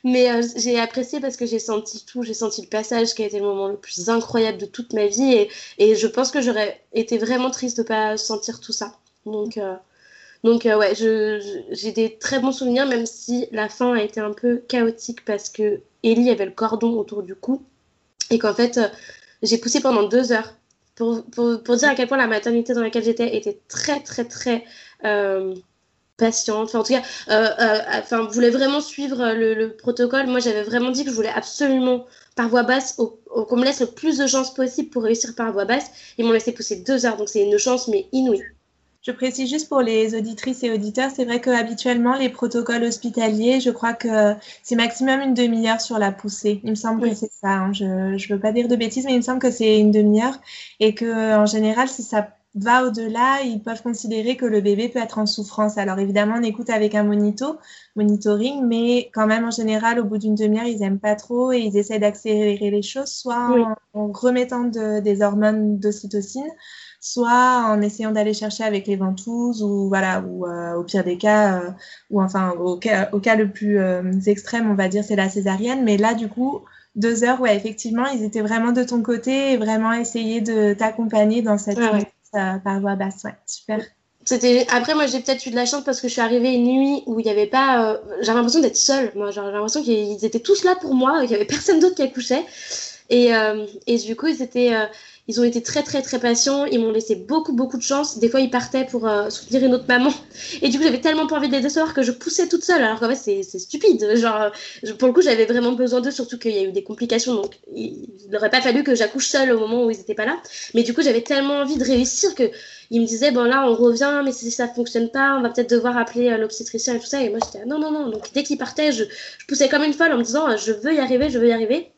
Mais euh, j'ai apprécié parce que j'ai senti tout. J'ai senti le passage qui a été le moment le plus incroyable de toute ma vie. Et, et je pense que j'aurais été vraiment triste de pas sentir tout ça. Donc, euh, donc euh, ouais, j'ai des très bons souvenirs, même si la fin a été un peu chaotique parce que Ellie avait le cordon autour du cou et qu'en fait, euh, j'ai poussé pendant deux heures pour, pour, pour, dire à quel point la maternité dans laquelle j'étais était très, très, très euh, patiente. Enfin, en tout cas, enfin, voulait vraiment suivre le, protocole. Moi, j'avais vraiment dit que je voulais absolument par voie basse, qu'on me laisse le plus de chances possible pour réussir par voie basse. Ils m'ont laissé pousser deux heures, donc c'est une chance, mais inouïe. Je précise juste pour les auditrices et auditeurs, c'est vrai qu'habituellement, les protocoles hospitaliers, je crois que c'est maximum une demi-heure sur la poussée. Il me semble que c'est ça. Hein. Je ne veux pas dire de bêtises, mais il me semble que c'est une demi-heure et que en général, si ça va au-delà, ils peuvent considérer que le bébé peut être en souffrance. Alors évidemment, on écoute avec un monito, monitoring, mais quand même en général, au bout d'une demi-heure, ils aiment pas trop et ils essaient d'accélérer les choses, soit en, remettant des hormones d'ocytocine, soit en essayant d'aller chercher avec les ventouses ou voilà ou euh, au pire des cas euh, ou enfin au cas, au cas le plus euh, extrême on va dire c'est la césarienne. Mais là du coup deux heures ouais effectivement ils étaient vraiment de ton côté et vraiment essayer de t'accompagner dans cette par voie basse. Ouais super. C'était après moi j'ai peut-être eu de la chance parce que je suis arrivée une nuit où il n'y avait pas j'avais l'impression d'être seule. Moi j'avais l'impression qu'ils étaient tous là pour moi qu'il n'y avait personne d'autre qui accouchait. Et, et du coup ils étaient ils ont été très très très patients, ils m'ont laissé beaucoup beaucoup de chance. Des fois ils partaient pour euh, soutenir une autre maman. Et du coup j'avais tellement pas envie de les décevoir que je poussais toute seule. Alors qu'en fait c'est stupide. Genre pour le coup j'avais vraiment besoin d'eux, surtout qu'il y a eu des complications. Donc il n'aurait pas fallu que j'accouche seule au moment où ils n'étaient pas là. Mais du coup j'avais tellement envie de réussir que ils me disaient bon là on revient mais si ça fonctionne pas on va peut-être devoir appeler euh, l'obstétricien et tout ça. Et moi j'étais non non non. Donc dès qu'ils partaient je, je poussais comme une folle en me disant je veux y arriver, je veux y arriver.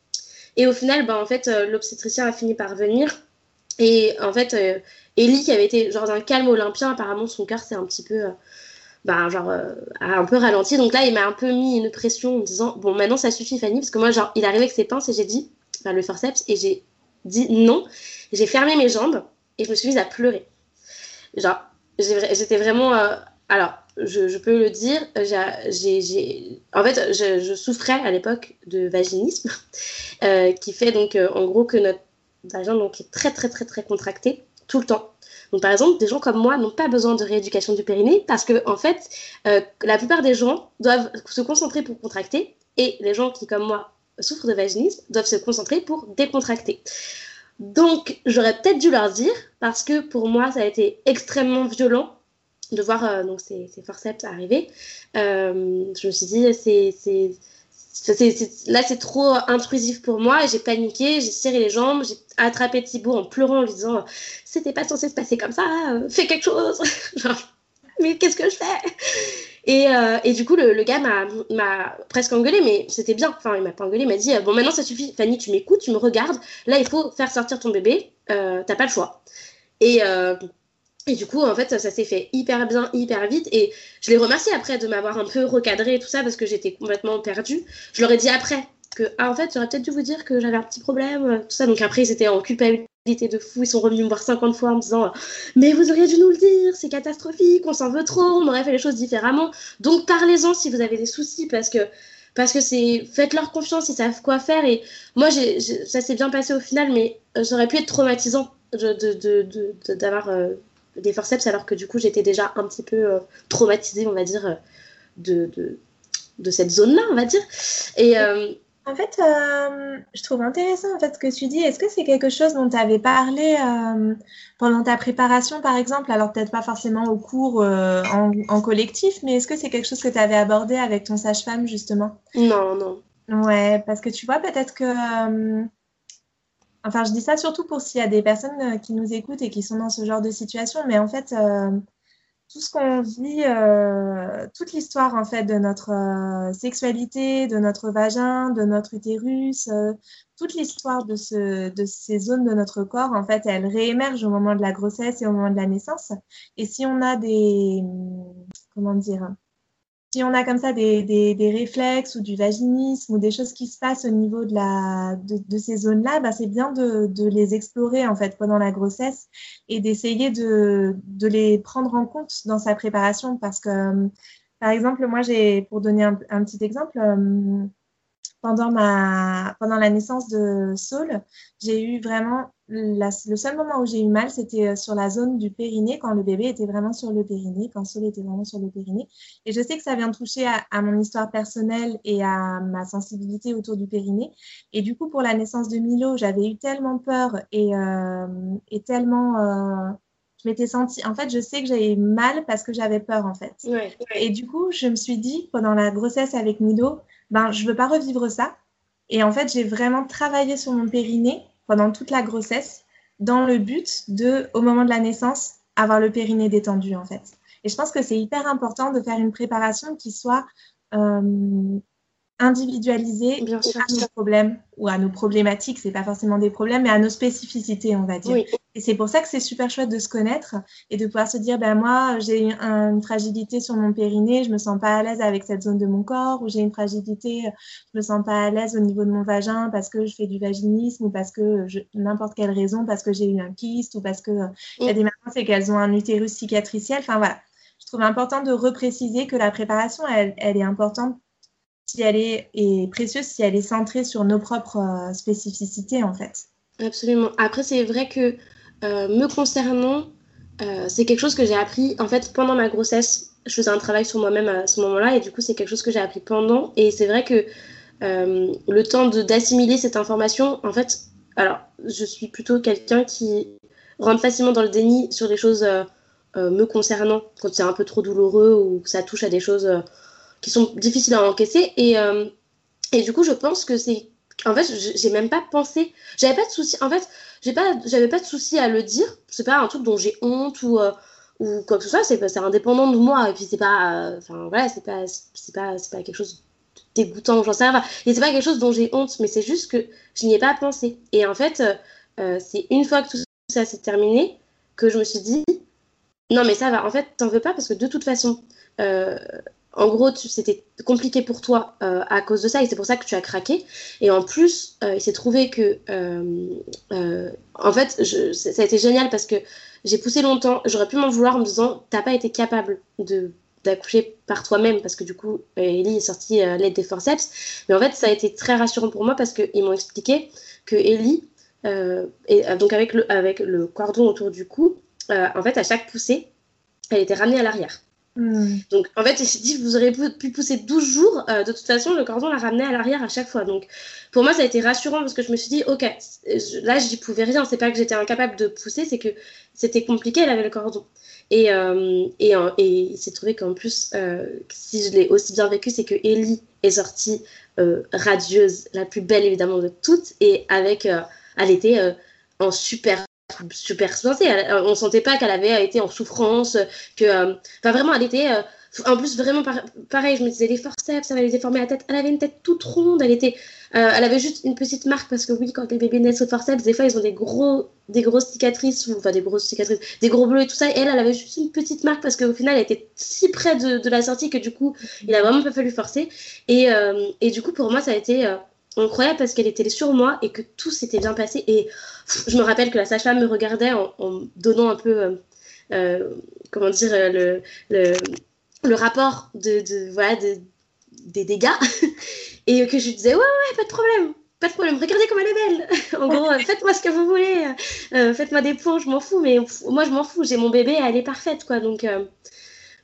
Et au final, ben, en fait, euh, l'obstétricien a fini par venir. Et en fait, euh, Ellie, qui avait été genre d'un calme olympien, apparemment son cœur s'est un petit peu. Euh, bah, genre, un peu ralenti. Donc là, il m'a un peu mis une pression en me disant Bon, maintenant ça suffit, Fanny, parce que moi, genre, il arrivait avec ses pinces et j'ai dit, enfin, le forceps, et j'ai dit non. J'ai fermé mes jambes et je me suis mise à pleurer. Genre, j'étais vraiment. alors, je, peux le dire, j'ai, en fait, je, souffrais à l'époque de vaginisme, euh, qui fait donc euh, en gros que notre vagin donc, est très très très très contracté tout le temps. Donc par exemple, des gens comme moi n'ont pas besoin de rééducation du périnée parce que en fait, euh, la plupart des gens doivent se concentrer pour contracter et les gens qui comme moi souffrent de vaginisme doivent se concentrer pour décontracter. Donc j'aurais peut-être dû leur dire parce que pour moi ça a été extrêmement violent de voir euh, donc ces, forceps arriver. Euh, je me suis dit, c'est là c'est trop intrusif pour moi j'ai paniqué j'ai serré les jambes j'ai attrapé Thibaut en pleurant en lui disant c'était pas censé se passer comme ça fais quelque chose. Mais qu'est-ce que je fais? Et, euh, et, du coup le, le gars m'a presque engueulé mais c'était bien. Enfin il m'a pas engueulé il m'a dit bon maintenant ça suffit. Fanny tu m'écoutes tu me regardes. Là il faut faire sortir ton bébé. T'as pas le choix. Et et du coup, en fait, ça, s'est fait hyper bien, hyper vite. Et je les remercie après de m'avoir un peu recadré et tout ça parce que j'étais complètement perdue. Je leur ai dit après que, ah, en fait, j'aurais peut-être dû vous dire que j'avais un petit problème, euh, tout ça. Donc après, ils étaient en culpabilité de fou. Ils sont revenus me voir 50 fois en me disant, mais vous auriez dû nous le dire, c'est catastrophique, on s'en veut trop, on aurait fait les choses différemment. Donc parlez-en si vous avez des soucis parce que parce que c'est faites-leur confiance, ils savent quoi faire. Et moi, ça s'est bien passé au final, mais euh, ça aurait pu être traumatisant d'avoir de, de, euh, des forceps alors que du coup j'étais déjà un petit peu euh, traumatisée, on va dire, euh, de, de, cette zone-là, on va dire. Et euh, en fait, je trouve intéressant en fait ce que tu dis. Est-ce que c'est quelque chose dont tu avais parlé pendant ta préparation, par exemple? Alors peut-être pas forcément au cours en, en, collectif, mais est-ce que c'est quelque chose que tu avais abordé avec ton sage-femme justement? Non, non. Ouais, parce que tu vois, peut-être que Enfin, je dis ça surtout pour s'il y a des personnes euh, qui nous écoutent et qui sont dans ce genre de situation, mais en fait, euh, tout ce qu'on vit, euh, toute l'histoire en fait de notre sexualité, de notre vagin, de notre utérus, toute l'histoire de, de ces zones de notre corps, en fait, elle réémerge au moment de la grossesse et au moment de la naissance. Et si on a des, comment dire, si on a comme ça des, des, réflexes ou du vaginisme ou des choses qui se passent au niveau de, la, de, ces zones-là, bah c'est bien de, de, les explorer en fait pendant la grossesse et d'essayer de, de, les prendre en compte dans sa préparation parce que, par exemple, moi j'ai, pour donner un, un petit exemple, euh, pendant, ma, pendant la naissance de Saul, j'ai eu vraiment le seul moment où j'ai eu mal, c'était euh, sur la zone du périnée, quand le bébé était vraiment sur le périnée, quand Saul était vraiment sur le périnée. Et je sais que ça vient toucher à, mon histoire personnelle et à ma sensibilité autour du périnée. Et du coup, pour la naissance de Milo, j'avais eu tellement peur et, euh, et tellement... Euh, je m'étais sentie... En fait, je sais que j'avais mal parce que j'avais peur, en fait. Et du coup, je me suis dit, pendant la grossesse avec Milo, ben, je veux pas revivre ça. Et en fait, j'ai vraiment travaillé sur mon périnée pendant toute la grossesse dans le but de, au moment de la naissance, avoir le périnée détendu en fait. Et je pense que c'est hyper important de faire une préparation qui soit euh, individualiser Bien sûr. à nos problèmes ou à nos problématiques, c'est pas forcément des problèmes, mais à nos spécificités, on va dire. Et c'est pour ça que c'est super chouette de se connaître et de pouvoir se dire, ben moi, j'ai une fragilité sur mon périnée, je me sens pas à l'aise avec cette zone de mon corps, ou j'ai une fragilité, je me sens pas à l'aise au niveau de mon vagin parce que je fais du vaginisme ou parce que n'importe quelle raison, parce que j'ai eu un kyste ou parce que il y a des mamans c'est qu'elles ont un utérus cicatriciel. Enfin voilà, je trouve important de repréciser que la préparation, elle, elle est importante si elle est, précieuse si elle est centrée sur nos propres euh, spécificités en fait. Absolument. Après, c'est vrai que euh, me concernant, euh, c'est quelque chose que j'ai appris en fait pendant ma grossesse. Je faisais un travail sur moi-même à ce moment-là et du coup, c'est quelque chose que j'ai appris pendant. Et c'est vrai que le temps d'assimiler cette information, en fait, alors je suis plutôt quelqu'un qui rentre facilement dans le déni sur des choses me concernant quand c'est un peu trop douloureux ou que ça touche à des choses qui sont difficiles à encaisser. Et, euh, et du coup, je pense que c'est. En fait, j'ai même pas pensé. J'avais pas de souci. En fait, j'ai pas, j'avais pas de souci à le dire. C'est pas un truc dont j'ai honte ou, euh, ou quoi que ce soit. C'est indépendant de moi. Et puis, c'est pas. Enfin, voilà, c'est pas, pas, c'est pas quelque chose de dégoûtant, j'en sais rien. et c'est pas quelque chose dont j'ai honte, mais c'est juste que je n'y ai pas pensé. Et en fait, euh, c'est une fois que tout ça s'est terminé que je me suis dit Non, mais ça va. En fait, t'en veux pas parce que de toute façon, euh, en gros, c'était compliqué pour toi euh, à cause de ça et c'est pour ça que tu as craqué. Et en plus, euh, il s'est trouvé que, en fait, ça a été génial parce que j'ai poussé longtemps. J'aurais pu m'en vouloir en me disant, t'as pas été capable d'accoucher par toi-même parce que du coup Ellie est sortie à l'aide des forceps mais en fait ça a été très rassurant pour moi parce qu'ils m'ont expliqué que Ellie donc avec le, cordon autour du cou euh, en fait, à chaque poussée, elle était ramenée à l'arrière. Hmm. Donc, en fait, il s'est dit, vous aurez pu pousser 12 jours. Euh, de toute façon, le cordon l'a ramené à l'arrière à chaque fois. Donc, pour moi, ça a été rassurant parce que je me suis dit, OK, là, j'y pouvais rien. C'est pas que j'étais incapable de pousser, c'est que c'était compliqué, elle avait le cordon. Et, euh, et, il s'est trouvé qu'en plus, si je l'ai aussi bien vécu, c'est que Ellie est sortie radieuse, la plus belle évidemment de toutes, et avec, elle était en super super sensée. On sentait pas qu'elle avait été en souffrance, que, euh, enfin vraiment, elle était, euh, en plus vraiment pareil. Je me disais les forceps, elle avait déformé la tête. Elle avait une tête toute ronde. Elle était, euh, elle avait juste une petite marque parce que oui, quand les bébés naissent au forceps, des fois ils ont des gros, des grosses cicatrices, ou, enfin des grosses cicatrices, des gros bleus et tout ça. Et elle, elle avait juste une petite marque parce qu'au final, elle était si près de, la sortie que du coup, il a vraiment pas fallu forcer. Et, et du coup, pour moi, ça a été incroyable parce qu'elle était sur moi et que tout s'était bien passé. Et je me rappelle que la sage-femme me regardait en, donnant un peu, euh, euh, comment dire, euh, le, le, rapport de, de voilà, de, des dégâts. et que je lui disais, ouais, ouais, pas de problème. Pas de problème, regardez comme elle est belle. en gros, faites-moi ce que vous voulez. faites-moi des plans, je m'en fous. Mais moi, je m'en fous. J'ai mon bébé, elle est parfaite, quoi. Donc,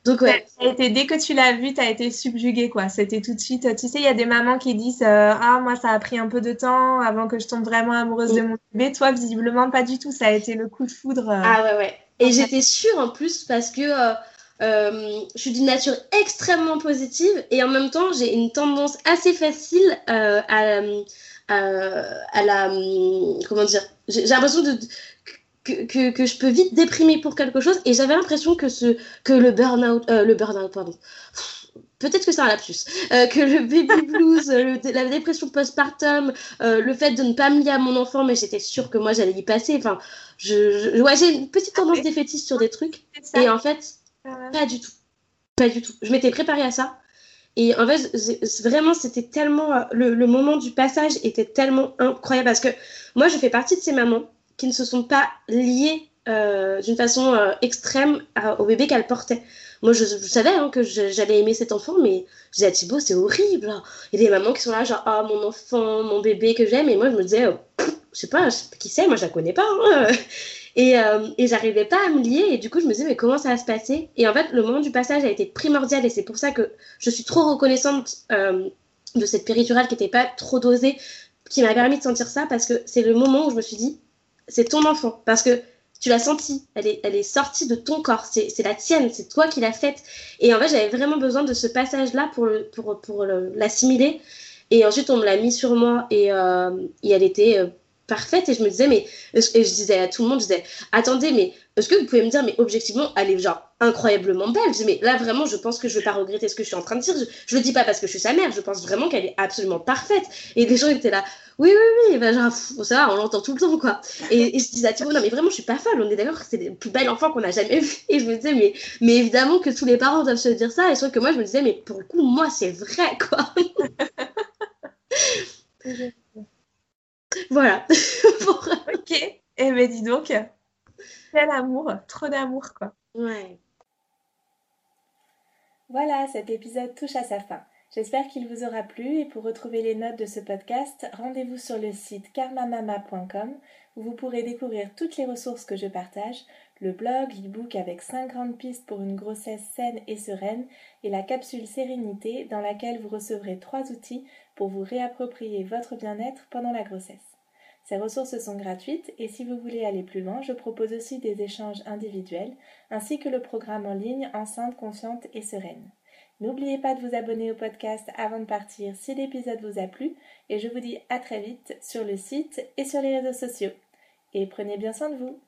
donc ouais. Ça a été, dès que tu l'as vu, tu as été subjuguée quoi. C'était tout de suite. Tu sais, il y a des mamans qui disent euh, ah moi ça a pris un peu de temps avant que je tombe vraiment amoureuse de mon bébé. Toi visiblement pas du tout. Ça a été le coup de foudre. Euh. Ah ouais ouais. Et j'étais sûre en plus parce que euh, je suis d'une nature extrêmement positive et en même temps j'ai une tendance assez facile à, à la comment dire. J'ai l'impression de que, que, je peux vite déprimer pour quelque chose et j'avais l'impression que, ce, que le burn-out, euh, le burn-out, pardon, peut-être que c'est un lapsus, euh, que le baby blues, la dépression postpartum, euh, le fait de ne pas me lier à mon enfant, mais j'étais sûre que moi j'allais y passer. Enfin, je, ouais, j'ai une petite tendance défaitiste sur des trucs et en fait, pas du tout, pas du tout. Je m'étais préparée à ça. Et en fait, vraiment, c'était tellement. Le, le moment du passage était tellement incroyable parce que moi, je fais partie de ces mamans qui ne se sont pas liées euh, d'une façon euh, extrême au bébé qu'elle portait. Moi, je, savais hein, que j'allais aimer cet enfant, mais je disais à Thibaut, c'est horrible. Il y a des mamans qui sont là, genre, ah, mon enfant, mon bébé que j'aime. Et moi, je me disais, oh, je sais pas, qui c'est, moi, je la connais pas. Hein. Et, euh, et j'arrivais pas à me lier. Et du coup, je me disais, mais comment ça va se passer? Et en fait, le moment du passage a été primordial. Et c'est pour ça que je suis trop reconnaissante de cette péridurale qui n'était pas trop dosée, qui m'a permis de sentir ça, parce que c'est le moment où je me suis dit, c'est ton enfant. Parce que tu l'as senti, elle est, elle est sortie de ton corps, c'est la tienne, c'est toi qui l'as faite. Et en fait, j'avais vraiment besoin de ce passage-là pour, pour, pour l'assimiler. Et ensuite, on me l'a mis sur moi et, euh, et elle était euh, parfaite. Et je me disais, mais. Et je disais à tout le monde, je disais, attendez, mais est-ce que vous pouvez me dire, mais objectivement, elle est genre incroyablement belle? Je disais, mais là, vraiment, je pense que je vais pas regretter ce que je suis en train de dire. Je, je le dis pas parce que je suis sa mère, je pense vraiment qu'elle est absolument parfaite. Et des gens étaient là, oui, oui, oui, ben, genre, ça, on l'entend tout le temps, quoi. Et, je disais à Thibaut, non, mais vraiment, je suis pas folle, on est d'accord, c'est le plus bel enfant qu'on a jamais vu. Et je me disais, mais, mais évidemment que tous les parents doivent se dire ça, et sauf que moi, je me disais, mais pour le coup, moi, c'est vrai, quoi. voilà. Ok, et eh ben dis donc, quel amour, trop d'amour, quoi. Ouais. Voilà, cet épisode touche à sa fin. J'espère qu'il vous aura plu et pour retrouver les notes de ce podcast, rendez-vous sur le site karmamama.com où vous pourrez découvrir toutes les ressources que je partage, le blog, l'e-book avec 5 grandes pistes pour une grossesse saine et sereine et la capsule sérénité dans laquelle vous recevrez trois outils pour vous réapproprier votre bien-être pendant la grossesse. Ces ressources sont gratuites et si vous voulez aller plus loin, je propose aussi des échanges individuels ainsi que le programme en ligne Enceinte confiante et sereine. N'oubliez pas de vous abonner au podcast avant de partir si l'épisode vous a plu et je vous dis à très vite sur le site et sur les réseaux sociaux. Et prenez bien soin de vous.